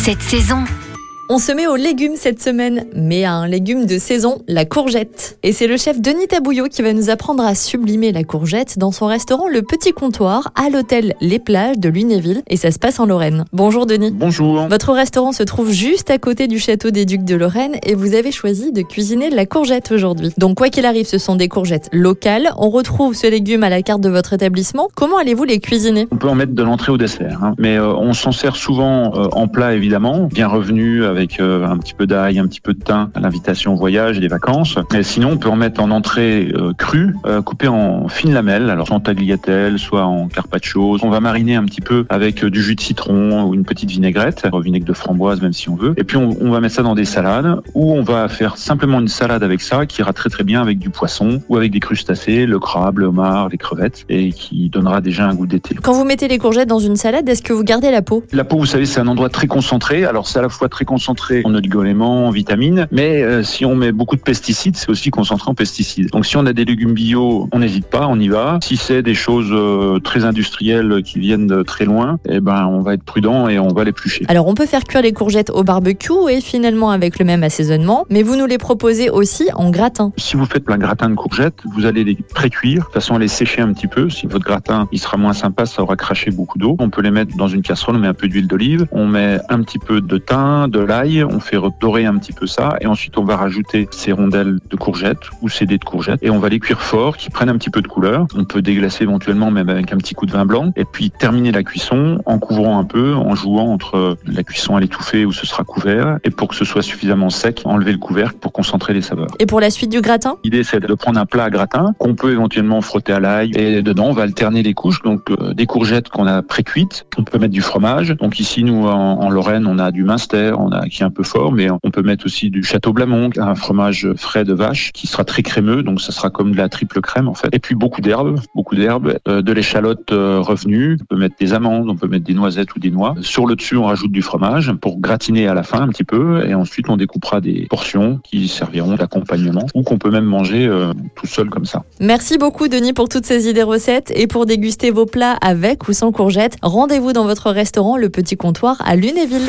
cette saison. On se met aux légumes cette semaine, mais à un légume de saison, la courgette. Et c'est le chef Denis Tabouillot qui va nous apprendre à sublimer la courgette dans son restaurant Le Petit Comptoir à l'hôtel Les Plages de Lunéville. Et ça se passe en Lorraine. Bonjour Denis. Bonjour. Votre restaurant se trouve juste à côté du château des Ducs de Lorraine et vous avez choisi de cuisiner la courgette aujourd'hui. Donc quoi qu'il arrive, ce sont des courgettes locales. On retrouve ce légume à la carte de votre établissement. Comment allez-vous les cuisiner? On peut en mettre de l'entrée au dessert, hein. mais euh, on s'en sert souvent euh, en plat évidemment, bien revenu avec avec euh, un petit peu d'ail, un petit peu de thym à l'invitation au voyage et les vacances. Mais sinon, on peut en mettre en entrée euh, crue, euh, coupée en fines lamelles, alors soit en tagliatelle, soit en carpaccio. On va mariner un petit peu avec du jus de citron ou une petite vinaigrette, vinaigre de framboise même si on veut. Et puis on, on va mettre ça dans des salades ou on va faire simplement une salade avec ça qui ira très très bien avec du poisson ou avec des crustacés, le crabe, le homard, les crevettes et qui donnera déjà un goût d'été. Quand vous mettez les courgettes dans une salade, est-ce que vous gardez la peau? La peau, vous savez, c'est un endroit très concentré. Alors c'est à la fois très concentré en oligoéléments, en vitamines, mais euh, si on met beaucoup de pesticides, c'est aussi concentré en pesticides. Donc si on a des légumes bio, on n'hésite pas, on y va. Si c'est des choses euh, très industrielles qui viennent de très loin, eh ben on va être prudent et on va l'éplucher. Alors on peut faire cuire les courgettes au barbecue et finalement avec le même assaisonnement, mais vous nous les proposez aussi en gratin. Si vous faites plein gratin de courgettes, vous allez les pré-cuire, de façon à les sécher un petit peu. Si votre gratin il sera moins sympa, ça aura craché beaucoup d'eau. On peut les mettre dans une casserole, on met un peu d'huile d'olive, on met un petit peu de thym, de l'ail on fait redorer un petit peu ça et ensuite on va rajouter ces rondelles de courgettes ou ces dés de courgettes et on va les cuire fort, qui prennent un petit peu de couleur. On peut déglacer éventuellement même avec un petit coup de vin blanc et puis terminer la cuisson en couvrant un peu, en jouant entre la cuisson à l'étouffée où ce sera couvert et pour que ce soit suffisamment sec, enlever le couvercle pour concentrer les saveurs. Et pour la suite du gratin? L'idée c'est de prendre un plat à gratin qu'on peut éventuellement frotter à l'ail et dedans on va alterner les couches, donc euh, des courgettes qu'on a pré-cuites, on peut mettre du fromage. Donc ici nous en, en Lorraine on a du Munster, on a qui est un peu fort, mais on peut mettre aussi du Château Blamont, un fromage frais de vache qui sera très crémeux, donc ça sera comme de la triple crème en fait. Et puis beaucoup d'herbes, beaucoup d'herbes, euh, de l'échalote euh, revenue, on peut mettre des amandes, on peut mettre des noisettes ou des noix. Sur le dessus, on rajoute du fromage pour gratiner à la fin un petit peu, et ensuite on découpera des portions qui serviront d'accompagnement ou qu'on peut même manger euh, tout seul comme ça. Merci beaucoup Denis pour toutes ces idées recettes et pour déguster vos plats avec ou sans courgettes. Rendez-vous dans votre restaurant Le Petit Comptoir à Lunéville.